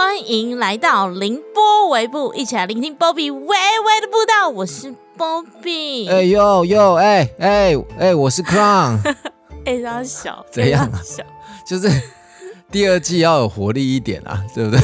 欢迎来到凌波微步，一起来聆听 Bobby 微微的步道。我是 Bobby，哎呦呦，哎哎哎，我是 Crown，哎，他小，怎样小？就是第二季要有活力一点啊，对不对？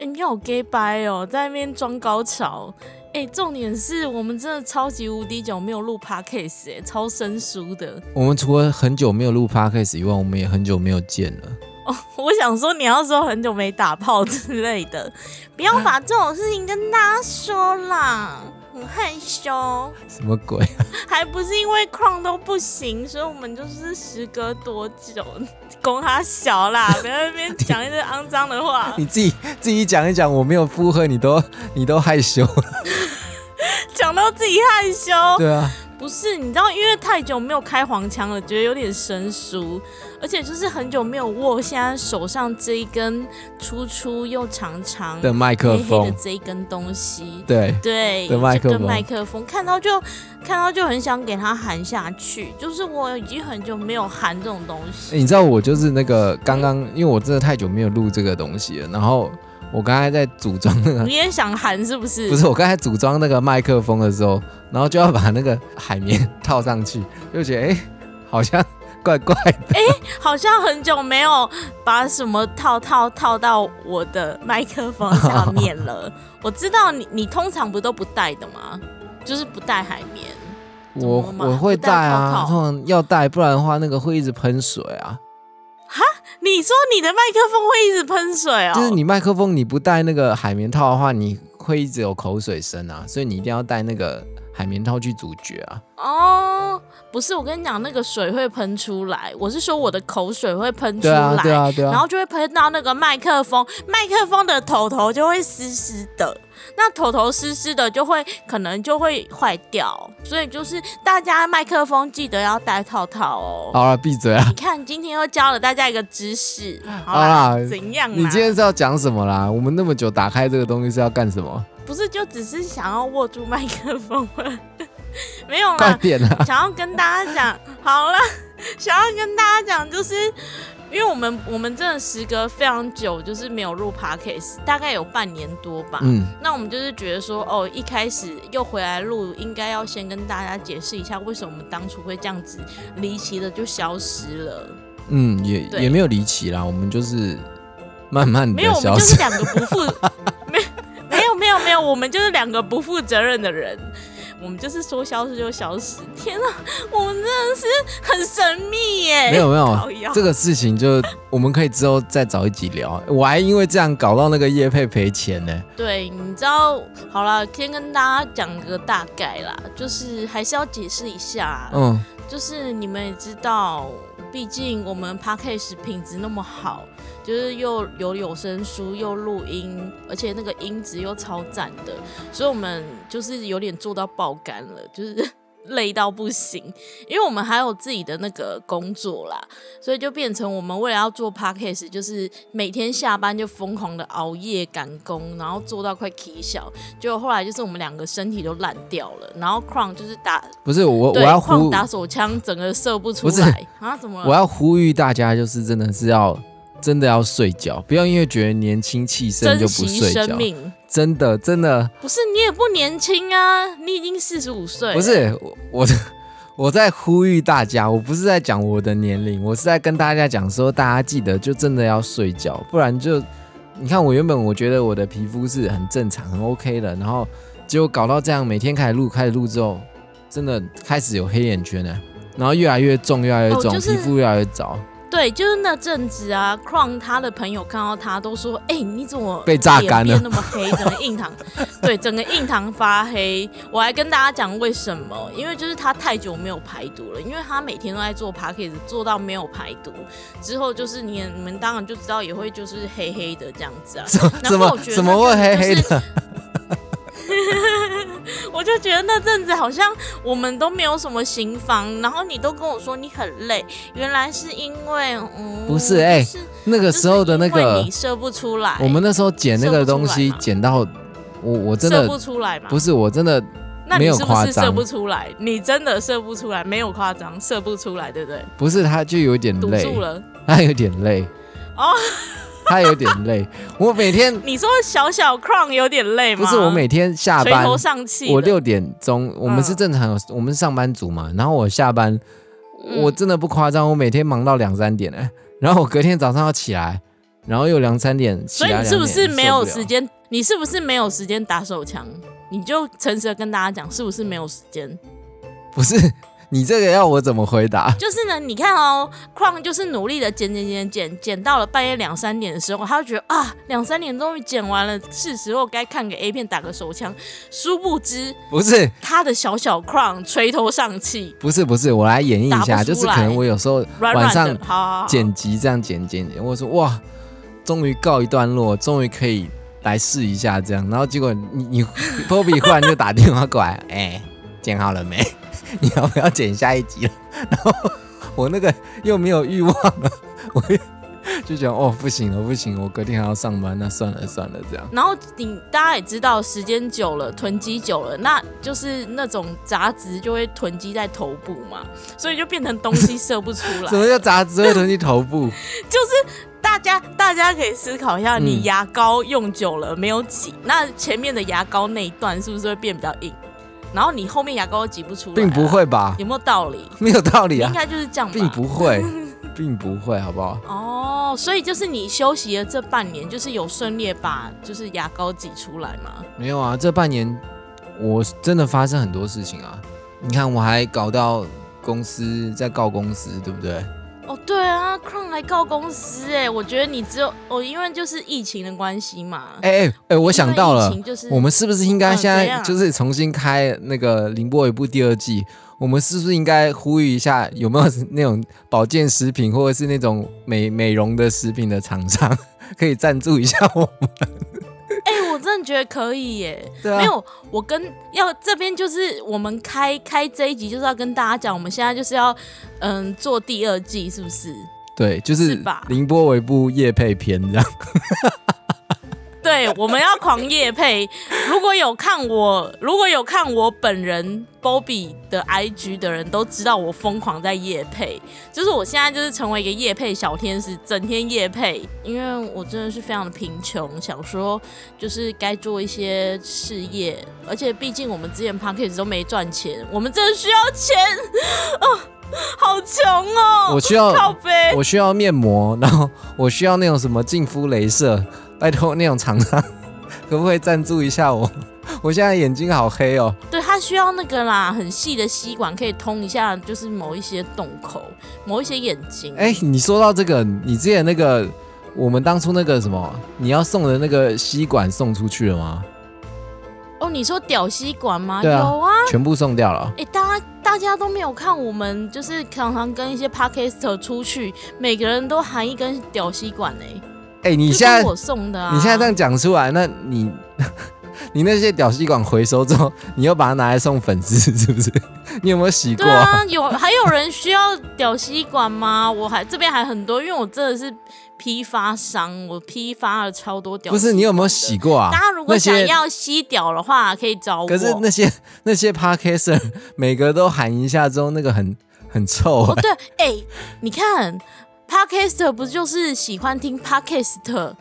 哎，你好 gay 掰哦，在那边装高潮。哎，重点是我们真的超级无敌久没有录 podcast，哎，超生疏的。我们除了很久没有录 podcast 以外，我们也很久没有见了。哦，我想说你要说很久没打炮之类的，不要把这种事情跟大家说啦，很害羞。什么鬼？还不是因为矿都不行，所以我们就是时隔多久 供他小啦，不要在那边讲一些肮脏的话，你自己自己讲一讲，我没有附和，你都你都害羞。讲到自己害羞。对啊，不是，你知道，因为太久没有开黄腔了，觉得有点生疏，而且就是很久没有握现在手上这一根粗粗又长长的麦克黑黑的风，这一根东西。对，对，的麦克风这个麦克风看到就看到就很想给它含下去，就是我已经很久没有含这种东西。欸你知道我就是那个刚刚，因为我真的太久没有录这个东西了，然后我刚才在组装那个你也想含是不是？不是，我刚才组装那个麦克风的时候，然后就要把那个海绵 套上去，就觉得哎、好像怪怪的。哎好像很久没有把什么套套套到我的麦克风上面了。我知道你你通常不都不带的吗？就是不带海绵。我我会戴带啊，通常要带，不然的话那个会一直喷水啊。哈你说你的麦克风会一直喷水哦？就是你麦克风你不带那个海绵套的话，你会一直有口水声啊，所以你一定要带那个海绵套去阻绝啊。哦，不是，我跟你讲，那个水会喷出来。我是说我的口水会喷出对啊，来，对啊，对啊。然后就会喷到那个麦克风，麦克风的头头就会湿湿的，那头头湿湿的就会可能就会坏掉，所以就是大家麦克风记得要戴套套哦。好了，闭嘴啊！你看，今天又教了大家一个知识，好好啦，啦怎样啦？你今天是要讲什么啦？我们那么久打开这个东西是要干什么？不是就只是想要握住麦克风吗？没有快啦！想要跟大家讲，好了，想要跟大家讲，就是因为我们我们真的时隔非常久，就是没有录 podcast，大概有半年多吧。嗯，那我们就是觉得说，哦，一开始又回来录，应该要先跟大家解释一下，为什么我们当初会这样子离奇的就消失了。嗯，也也没有离奇啦，我们就是慢慢没有，的消失。我们就是两个不负，没没我们就是两个不负责任的人。我们就是说消失就消失，天哪，我们真的是很神秘耶！没有没，有这个事情就我们可以之后再找一集聊。我还因为这样搞到那个叶佩赔钱呢。对，你知道，好了，先跟大家讲个大概啦，就是还是要解释一下，嗯，就是你们也知道，毕竟我们 podcast 品质那么好，就是又有有声书又录音，而且那个音质又超赞的，所以我们就是有点做到爆肝了，就是 累到不行。因为我们还有自己的那个工作啦，所以就变成我们为了要做 podcast，就是每天下班就疯狂的熬夜赶工，然后做到快起小。结果后来就是我们两个身体都烂掉了，然后 Crown 就是打不是我我对，要呼打手枪，整个射不出来啊？怎么了？我要呼吁大家，就是真的是要真的要睡觉，不要因为觉得年轻气盛就不睡觉。真的真的。不是你也不年轻啊，你已经四十五岁，不是我我我在呼吁大家，我不是在讲我的年龄，我是在跟大家讲说，大家记得就真的要睡觉，不然就你看我原本我觉得我的皮肤是很正常很 OK 的，然后结果搞到这样，每天开始录开始录之后，真的开始有黑眼圈了，然后越来越重越来越重，哦就是皮肤越来越糟，对，就是那阵子啊，Crown 他的朋友看到他都说：“哎、你怎么被榨干了那么黑，整个印堂，对，整个印堂发黑。”我还跟大家讲为什么，因为就是他太久没有排毒了，因为他每天都在做 p a c k a g e 做到没有排毒之后，就是你你们当然就知道也会就是黑黑的这样子啊。然 怎么怎么会黑黑的？我就觉得那阵子好像我们都没有什么行房，然后你都跟我说你很累，原来是因为嗯，不是哎就是那个时候的那个你，射不出来，我们那时候剪那个东西射不出来嘛剪到我我真的射不出来嘛？不是我真的那没你是不是有夸张射不出来？你真的射不出来，没有夸张，射不出来，对不对？不是他就有点累，堵住了他有点累。哦。他有点累。我每天你说小小 crown 有点累吗？不是我每天下班，垂头丧气。我六点钟，我们是嗯正常有，我们是上班族嘛。然后我下班，嗯我真的不夸张，我每天忙到两三点哎。然后我隔天早上要起来，然后又两三点起来所以你是不是没有时间？你是不是没有时间打手枪？你就诚实的跟大家讲，是不是没有时间？不是你这个要我怎么回答？就是呢，你看哦，Crown 就是努力的剪剪剪剪剪到了半夜两三点的时候，他就觉得啊，两三点终于剪完了，是时候该看个 A 片打个手枪。殊不知，不是他的小小 Crown 垂头丧气，不是不是，我来演绎一下，就是可能我有时候晚上剪辑这样剪剪剪，我说哇，终于告一段落，终于可以来试一下这样。然后结果你你 Bobby 忽然就打电话过来，哎、剪好了没？你要不要剪下一集了？然后我那个又没有欲望了，我就觉得哦不行了不行，我隔天还要上班，那算了算了这样。然后你大家也知道，时间久了，囤积久了，那就是那种杂质就会囤积在头部嘛，所以就变成东西射不出来 什。么叫杂质会囤积头部？就是大家大家可以思考一下，嗯你牙膏用久了没有挤，那前面的牙膏那一段是不是会变比较硬？然后你后面牙膏都挤不出来、并不，会吧？有没有道理？没有道理啊，应该就是这样吧。并不会，并不会，好不好？哦，所以就是你休息了这半年，就是有顺利把就是牙膏挤出来吗？没有啊，这半年我真的发生很多事情啊。你看，我还搞到公司在告公司，对不对？哦，对啊，Crown 来告公司哎，我觉得你只有哦，因为就是疫情的关系嘛。哎哎哎，我想到了就是我们是不是应该嗯现在就是重新开那个《凌波一部》第二季？我们是不是应该呼吁一下，有没有那种保健食品或者是那种美美容的食品的厂商 可以赞助一下我们？哎、我真的觉得可以耶。对啊，没有，我跟要这边就是我们开开这一集就是要跟大家讲，我们现在就是要嗯做第二季，是不是？对，就是是吧凌波微部夜配篇这样。对，我们要狂夜配。如果有看我，如果有看我本人 Bobby 的 IG 的人都知道我疯狂在夜配，就是我现在就是成为一个夜配小天使，整天夜配。因为我真的是非常的贫穷，想说就是该做一些事业，而且毕竟我们之前 p a c k a g e 都没赚钱，我们真的需要钱 哦，好穷哦，我需要。我需要面膜，然后我需要那种什么净肤镭射，拜托那种厂商可不可以赞助一下我？我现在眼睛好黑哦。对，它需要那个啦，很细的吸管可以通一下，就是某一些洞口，某一些眼睛。哎，你说到这个，你之前那个我们当初那个什么，你要送的那个吸管送出去了吗？哦，你说屌吸管吗？有啊。全部送掉了。哎，大家大家都没有看我们，就是常常跟一些 podcaster 出去，每个人都含一根屌吸管呢、哎，你就现在我送的啊。你现在这样讲出来，那你 你那些屌吸管回收之后，你又把它拿来送粉丝，是不是？你有没有洗过对啊，有还有人需要屌吸管吗？我还这边还很多，因为我真的是批发商，我批发了超多屌。不是你有没有洗？过啊？大家如果想要吸屌的话，可以找我。可是那些那些 podcaster 每个都喊一下之后，那个很很臭、哦，对，哎、你看，Podcaster 不就是喜欢听 Podcaster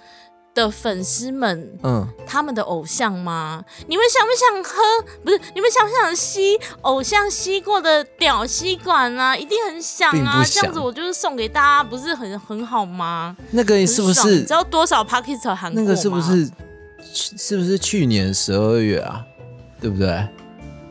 的粉丝们嗯，他们的偶像吗？你们想不想喝？不是，你们想不想吸偶像吸过的屌吸管啊？一定很想啊！这样子我就是送给大家，不是很很好吗？那个是不是很爽你知道多少过吗？那个是不是去是不是去年十二月啊？对不对？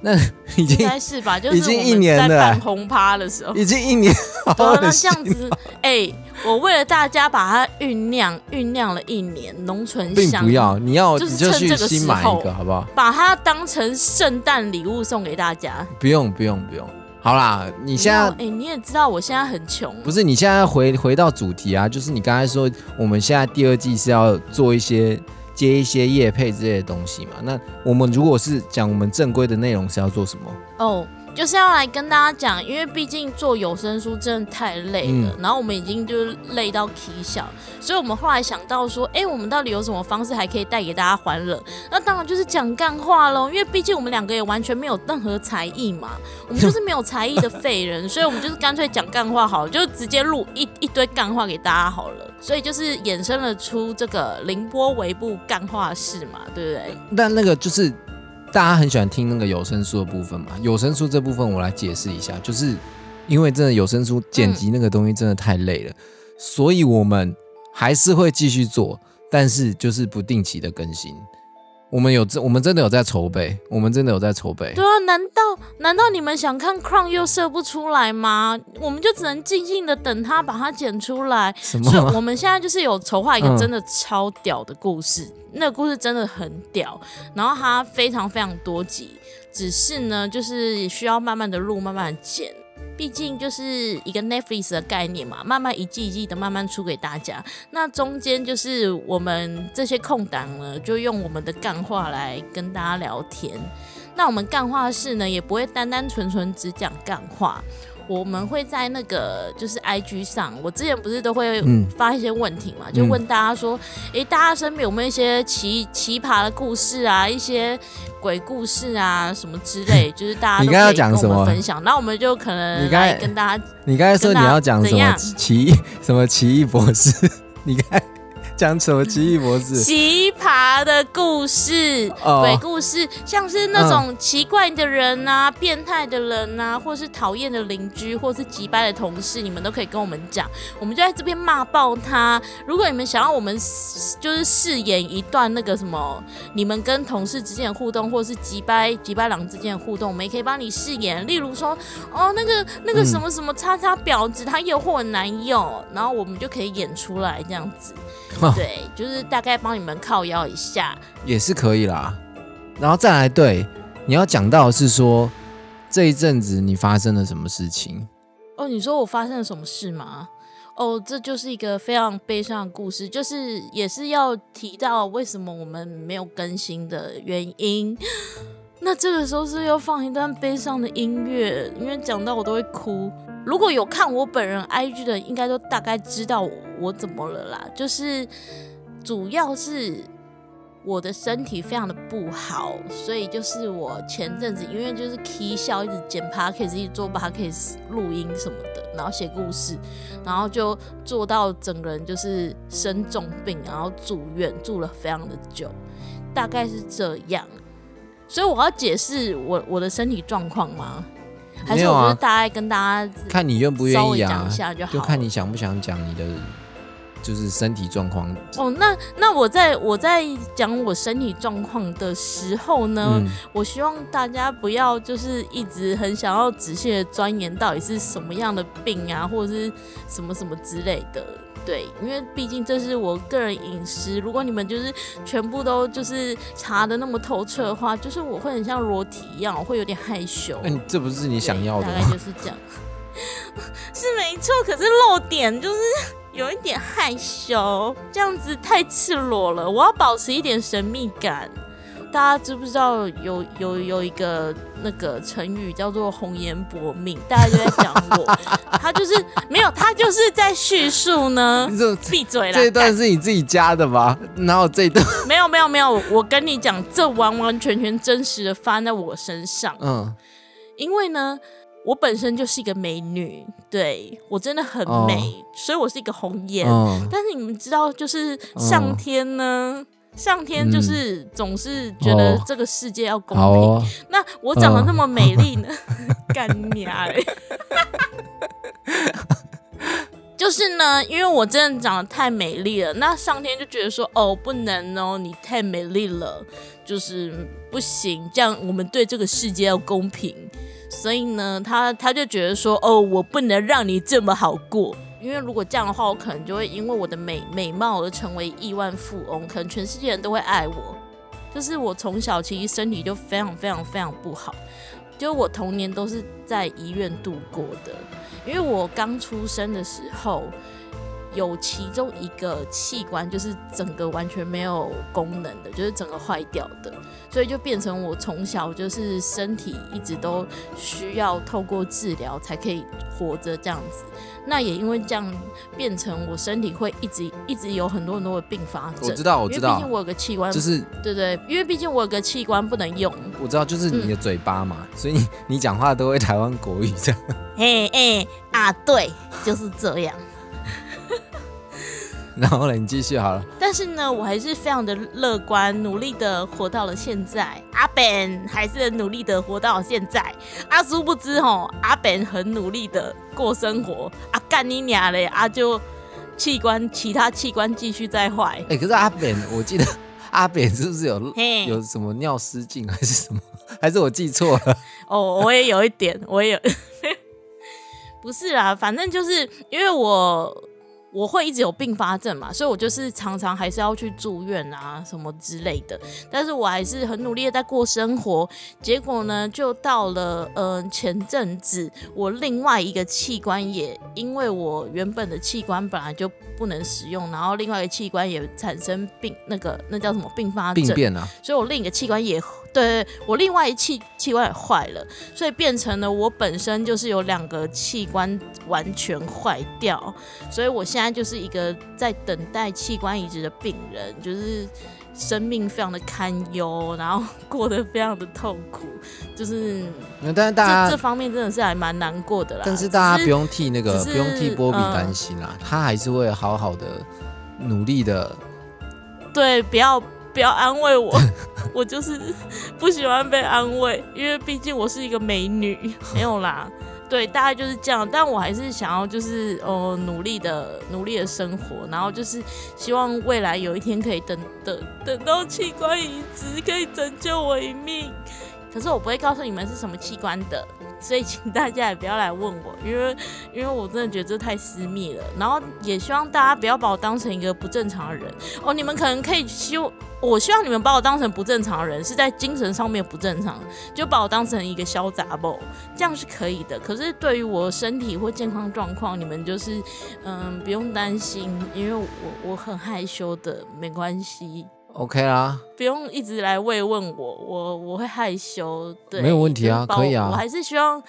那 已应该是吧？就是已经一年了在办哎轰趴的时候。已经一年，好对啊，那这样子，哎、我为了大家把它酝酿酝酿了一年，浓醇香，并不要，你要趁这个时候一个好不好？把它当成圣诞礼物送给大家。不用不用不用，好啦，你现在哎、你也知道我现在很穷，不是你现在回回到主题啊，就是你刚才说我们现在第二季是要做一些接一些业配之类的东西嘛？那我们如果是讲我们正规的内容是要做什么？哦，就是要来跟大家讲，因为毕竟做有声书真的太累了，然后我们已经就是累到啼笑，所以我们后来想到说，哎，我们到底有什么方式还可以带给大家欢乐？那当然就是讲干话喽，因为毕竟我们两个也完全没有任何才艺嘛，我们就是没有才艺的废人，所以我们就是干脆讲干话好了，就直接录一一堆干话给大家好了，所以就是衍生了出这个凌波微步干话式嘛，对不对？但那个就是。大家很喜欢听那个有声书的部分嘛？有声书这部分我来解释一下，就是因为真的有声书剪辑那个东西真的太累了，所以我们还是会继续做，但是就是不定期的更新。我们有真，我们真的有在筹备，我们真的有在筹备。对啊，难道难道你们想看 Crown 又射不出来吗？我们就只能静静的等他把它剪出来。什么？我们现在就是有筹划一个真的超屌的故事，那个故事真的很屌，然后它非常非常多集，只是呢，就是需要慢慢的录，慢慢的剪。毕竟就是一个 Netflix 的概念嘛，慢慢一季一季的慢慢出给大家。那中间就是我们这些空档呢，就用我们的干话来跟大家聊天。那我们干话室呢，也不会单单纯纯只讲干话。我们会在那个就是 I G 上，我之前不是都会发一些问题嘛，就问大家说，哎，大家身边有没有一些奇奇葩的故事啊，一些鬼故事啊什么之类，就是大家你刚要讲什么分享？那我们就可能你刚才跟大家，你刚才说你要讲什么奇异 什么奇异博士？你看。讲什么奇异博士？奇葩的故事、鬼故事，像是那种奇怪的人啊、变态的人啊，或是讨厌的邻居，或是急败的同事，你们都可以跟我们讲，我们就在这边骂爆他。如果你们想要我们就是饰演一段那个什么，你们跟同事之间的互动，或是急败急败狼之间的互动，我们也可以帮你饰演。例如说，哦，那个那个什么什么叉叉婊子，她诱惑男友，然后我们就可以演出来这样子。对，就是大概帮你们靠腰一下，也是可以啦。然后再来，对，你要讲到是说这一阵子你发生了什么事情？哦，你说我发生了什么事吗？哦，这就是一个非常悲伤的故事，就是也是要提到为什么我们没有更新的原因。那这个时候是要放一段悲伤的音乐，因为讲到我都会哭。如果有看我本人 IG 的，应该都大概知道我怎么了啦。就是主要是我的身体非常的不好，所以就是我前阵子因为就是 K 笑一直剪 Podcast，一直做 Podcast 录音什么的，然后写故事，然后就做到整个人就是生重病，然后住院住了非常的久，大概是这样。所以我要解释我我的身体状况吗？还是我就是大概跟大家看你愿不愿意啊，就看你想不想讲你的就是身体状况。哦，那那我在我在讲我身体状况的时候呢，我希望大家不要就是一直很想要仔细的钻研到底是什么样的病啊，或者是什么什么之类的。对，因为毕竟这是我个人隐私，如果你们就是全部都就是查的那么透彻的话，就是我会很像裸体一样，我会有点害羞。哎，这不是你想要的大概就是这样，是没错。可是漏点就是有一点害羞，这样子太赤裸了，我要保持一点神秘感。大家知不知道有有有一个那个成语叫做“红颜薄命”？大家就在讲我，他就是没有，他就是在叙述呢。闭嘴了！这一段是你自己加的吧？然后这一段？没有没有没有，我跟你讲，这完完全全真实的发生在我身上。嗯，因为呢，我本身就是一个美女，对我真的很美，所以我是一个红颜。但是你们知道，就是上天呢。上天就是总是觉得这个世界要公平。那我长得那么美丽呢？干娘嘞！就是呢，因为我真的长得太美丽了，那上天就觉得说，哦，不能哦，你太美丽了，就是不行，这样我们对这个世界要公平。所以呢，他他就觉得说，哦，我不能让你这么好过。因为如果这样的话，我可能就会因为我的美美貌而成为亿万富翁，可能全世界人都会爱我。就是我从小其实身体就非常非常非常不好，就我童年都是在医院度过的。因为我刚出生的时候，有其中一个器官就是整个完全没有功能的，就是整个坏掉的，所以就变成我从小就是身体一直都需要透过治疗才可以活着这样子。那也因为这样，变成我身体会一直 一直有很多很多的并发症。我知道，我知道，毕竟我有个器官，就是对对，因为毕竟我有个器官不能用。我知道，就是你的嘴巴嘛，所以你你讲话都会台湾国语这样。哎哎啊，对，就是这样。然后呢，你继续好了。但是呢，我还是非常的乐观，努力的活到了现在。阿本还是很努力的活到了现在。阿殊不知吼，阿本很努力的过生活。啊干你娘嘞！啊就器官其他器官继续在坏。哎，可是阿本，我记得 阿本是不是有有什么尿失禁还是什么？还是我记错了？哦，我也有一点，我也有。不是啦，反正就是因为我。我会一直有并发症嘛，所以我就是常常还是要去住院啊什么之类的。但是我还是很努力的在过生活。结果呢，就到了嗯前阵子，我另外一个器官也因为我原本的器官本来就不能使用，然后另外一个器官也产生病，那个那叫什么并发症？病变啊！所以我另一个器官也。对我另外一器器官也坏了，所以变成了我本身就是有两个器官完全坏掉，所以我现在就是一个在等待器官移植的病人，就是生命非常的堪忧，然后过得非常的痛苦，就是，但是大家这方面真的是还蛮难过的啦。但是大家不用替那个不用替波比担心啦，他还是会好好的努力的。对，不要。不要安慰我，我就是不喜欢被安慰，因为毕竟我是一个美女，没有啦。对，大概就是这样。但我还是想要，就是哦，努力的、努力的生活，然后就是希望未来有一天可以等等等到器官移植，可以拯救我一命。可是我不会告诉你们是什么器官的。所以，请大家也不要来问我，因为因为我真的觉得这太私密了。然后，也希望大家不要把我当成一个不正常的人哦。你们可能可以希望，我希望你们把我当成不正常的人，是在精神上面不正常，就把我当成一个潇洒不，这样是可以的。可是，对于我身体或健康状况，你们就是嗯不用担心，因为我我很害羞的，没关系。OK 啦，不用一直来慰问我，我我会害羞，对，没有问题啊，可以啊，我还是希望。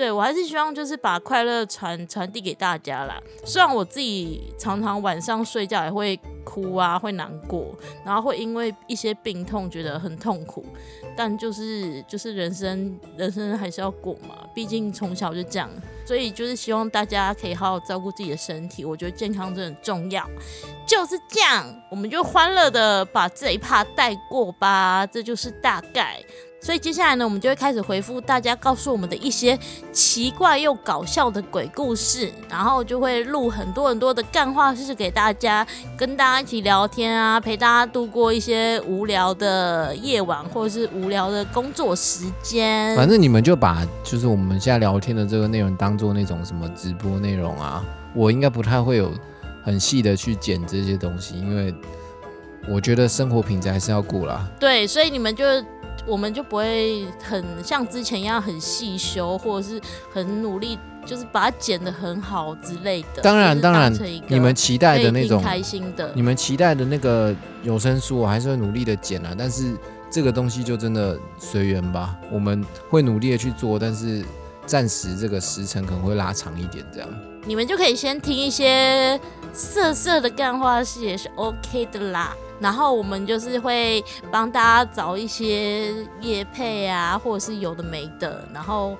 对，我还是希望就是把快乐传传递给大家啦。虽然我自己常常晚上睡觉也会哭啊，会难过，然后会因为一些病痛觉得很痛苦，但就是就是人生人生还是要过嘛，毕竟从小就这样。所以就是希望大家可以好好照顾自己的身体，我觉得健康真的很重要。就是这样，我们就欢乐的把这一趴带过吧，这就是大概。所以接下来呢，我们就会开始回复大家告诉我们的一些奇怪又搞笑的鬼故事，然后就会录很多很多的干话就是给大家，跟大家一起聊天啊，陪大家度过一些无聊的夜晚或者是无聊的工作时间。反正你们就把就是我们现在聊天的这个内容当做那种什么直播内容啊，我应该不太会有很细的去剪这些东西，因为我觉得生活品质还是要顾啦。对，所以你们就。我们就不会很像之前一样很细修，或者是很努力，就是把它剪得很好之类的。当然，当然，你们期待的那种开心的，你们期待的那个有声书，我还是会努力的剪啊。但是这个东西就真的随缘吧，我们会努力的去做，但是暂时这个时程可能会拉长一点，这样。你们就可以先听一些色色的干花是也是 OK 的啦。然后我们就是会帮大家找一些业配啊，或者是有的没的，然后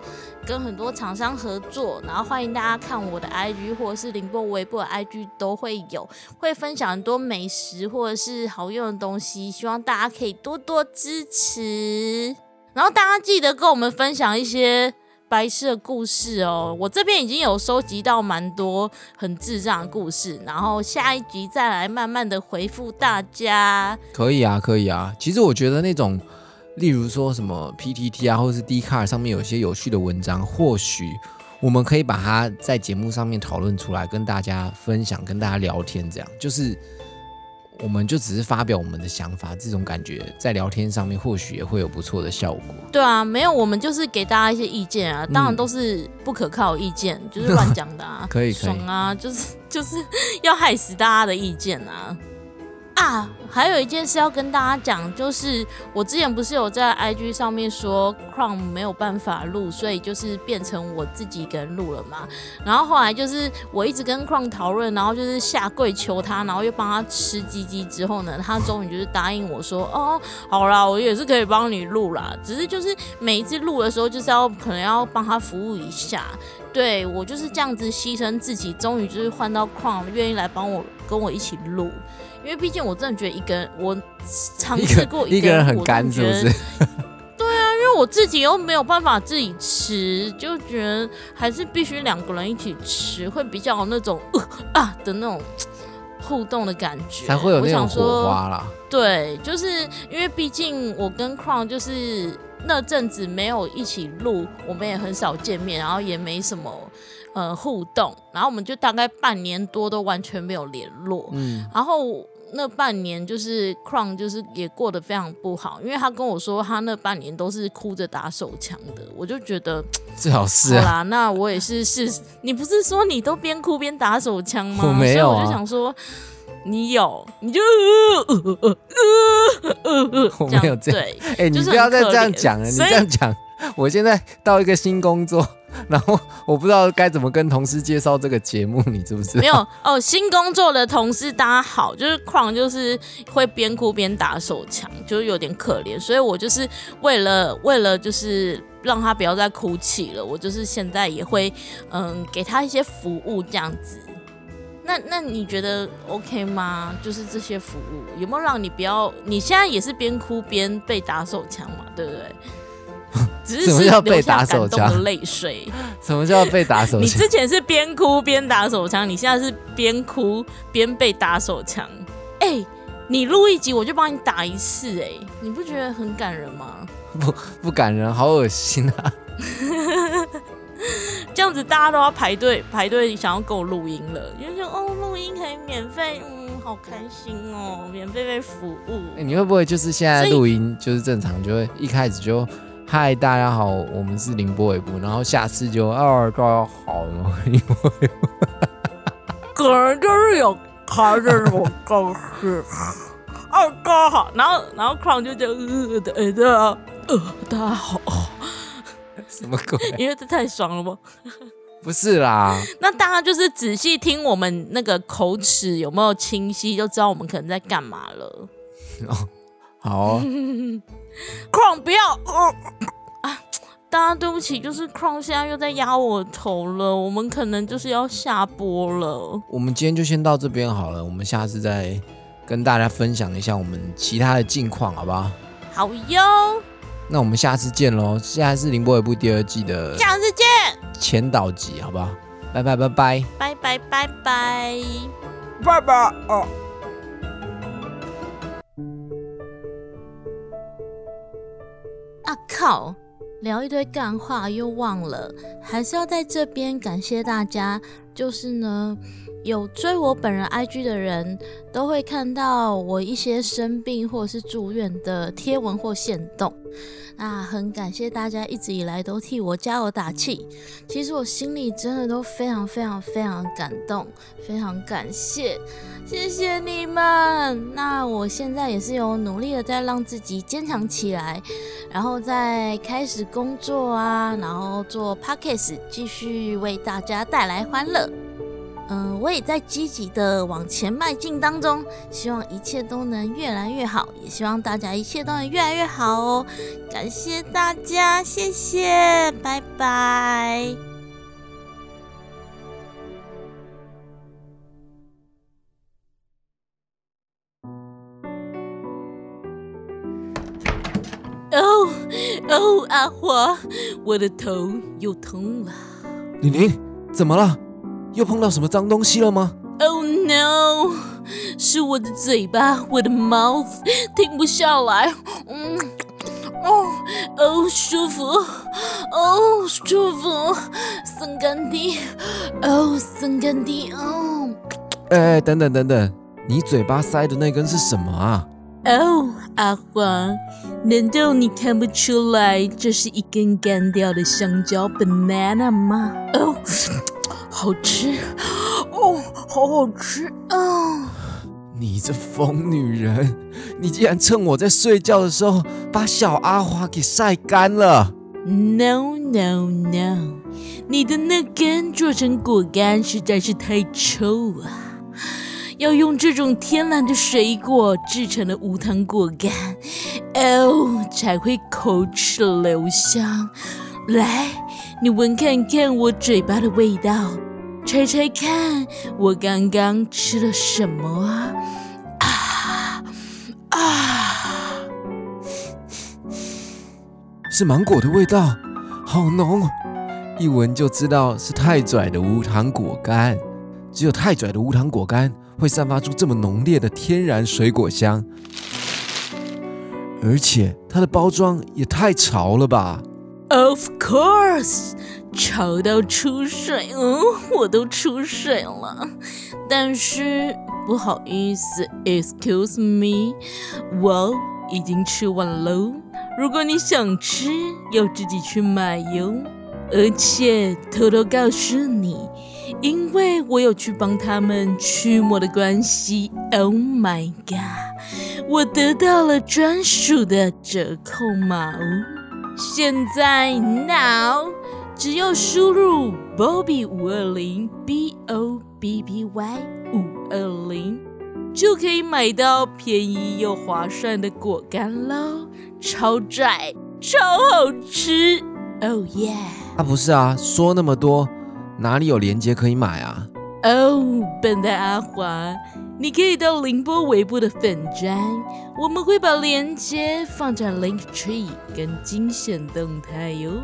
跟很多厂商合作，然后欢迎大家看我的 IG 或者是凌波微博的 IG 都会有，会分享很多美食或者是好用的东西，希望大家可以多多支持。然后大家记得跟我们分享一些。白痴的故事哦，我这边已经有收集到蛮多很智障的故事，然后下一集再来慢慢的回复大家。可以啊，可以啊。其实我觉得那种，例如说什么 PTT 啊，或是 d c a r 上面有些有趣的文章，或许我们可以把它在节目上面讨论出来，跟大家分享，跟大家聊天，这样就是我们就只是发表我们的想法，这种感觉在聊天上面或许也会有不错的效果。对啊，没有，我们就是给大家一些意见啊，当然都是不可靠意见，就是乱讲的啊，可以可以爽啊，就是 就是要害死大家的意见啊。啊，还有一件事要跟大家讲，就是我之前不是有在 IG 上面说，Cron 没有办法录，所以就是变成我自己一个人录了嘛。然后后来就是我一直跟 Cron 讨论，然后就是下跪求他，然后又帮他吃鸡鸡之后呢，他终于就是答应我说，哦，好啦，我也是可以帮你录啦，只是就是每一次录的时候就是要可能要帮他服务一下。对我就是这样子牺牲自己，终于就是换到 Cron 愿意来帮我跟我一起录。因为毕竟我真的觉得一个人，我尝试过一个人很干，是不是？对啊，因为我自己又没有办法自己吃，就觉得还是必须两个人一起吃，会比较有那种呃啊的那种互动的感觉，才会有那种火花啦。对，就是因为毕竟我跟 Crown 就是那阵子没有一起录，我们也很少见面，然后也没什么。呃，互动，然后我们就大概半年多都完全没有联络，嗯，然后那半年就是 Crown 就是也过得非常不好，因为他跟我说他那半年都是哭着打手枪的，我就觉得最好是好啦，那我也是是，你不是说你都边哭边打手枪吗？我没有，我就想说你有，你就 我没有这样，哎，你不要再这样讲了，你这样讲，我现在到一个新工作。然后 我不知道该怎么跟同事介绍这个节目，你知不知道？没有哦，新工作的同事大家好，就是矿就是会边哭边打手枪，就是有点可怜，所以我就是为了为了就是让他不要再哭泣了，我就是现在也会嗯给他一些服务这样子。那那你觉得 OK 吗？就是这些服务有没有让你不要？你现在也是边哭边被打手枪嘛，对不对？什么叫被打手枪？泪水。什么叫被打手枪？你之前是边哭边打手枪，你现在是边哭边被打手枪。哎，你录一集我就帮你打一次，哎，你不觉得很感人吗？不不感人，好恶心啊！这样子大家都要排队排队，想要跟我录音了，因为说哦，录音可以免费，嗯，好开心哦，免费被服务。哎，你会不会就是现在录音就是正常，就会一开始就。嗨，大家好，我们是凌波尾部，然后下次就二哥好了，因为可能就是有开这种公司，二哥好，然后然后 Crown 就叫呃的呃的呃大家好，什么鬼？因为这太爽了吗？不是啦，那大家就是仔细听我们那个口齿有没有清晰，就知道我们可能在干嘛了。好 ，Crown 不要哦啊！大家对不起，就是 Crown 现在又在压我头了，我们可能就是要下播了。我们今天就先到这边好了，我们下次再跟大家分享一下我们其他的近况，好不好？好哟。那我们下次见喽！现在是《凌波一部》第二季的下次见前导集，好不好？拜拜拜拜拜拜拜拜拜拜哦。靠！聊一堆干话又忘了，还是要在这边感谢大家。就是呢，有追我本人 IG 的人都会看到我一些生病或者是住院的贴文或线动。那很感谢大家一直以来都替我加油打气，其实我心里真的都非常非常非常感动，非常感谢，谢谢你们。那我现在也是有努力的在让自己坚强起来，然后再开始工作啊，然后做 podcast，继续为大家带来欢乐。嗯，我也在积极的往前迈进当中，希望一切都能越来越好，也希望大家一切都能越来越好哦。感谢大家，谢谢，拜拜。哦哦，阿华，我的头又痛了。玲玲，怎么了？又碰到什么脏东西了吗？Oh no！是我的嘴巴，我的 mouth 停不下来。嗯，哦哦，舒服，哦舒服，森干地，哦森干地，哦。哎哎，等等等等，你嘴巴塞的那根是什么啊？哦，阿华，难道你看不出来这是一根干掉的香蕉 banana 吗？哦，好吃，哦，好好吃哦。你这疯女人，你竟然趁我在睡觉的时候把小阿华给晒干了！No No No，你的那根做成果干实在是太臭啊！要用这种天然的水果制成的无糖果干，哦，才会口齿留香。来，你闻看看我嘴巴的味道，猜猜看我刚刚吃了什么啊？啊啊！是芒果的味道，好浓，一闻就知道是太拽的无糖果干。只有太拽的无糖果干。会散发出这么浓烈的天然水果香，而且它的包装也太潮了吧！Of course，潮到出水，嗯，我都出水了。但是不好意思，Excuse me，我已经吃完喽。如果你想吃，要自己去买哟。而且偷偷告诉你。因为我有去帮他们驱魔的关系，Oh my god！我得到了专属的折扣码哦。现在 now 只要输入 Bobby 五二零 B O B B Y 五二零，就可以买到便宜又划算的果干喽，超拽，超好吃，Oh yeah！啊不是啊，说那么多。哪里有链接可以买啊？哦，笨蛋阿华，你可以到凌波微步的粉砖，我们会把链接放在 Link Tree 跟惊险动态哟，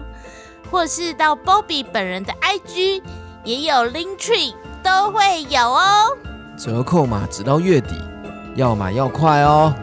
或是到 Bobby 本人的 IG 也有 Link Tree 都会有哦。折扣码直到月底，要买要快哦。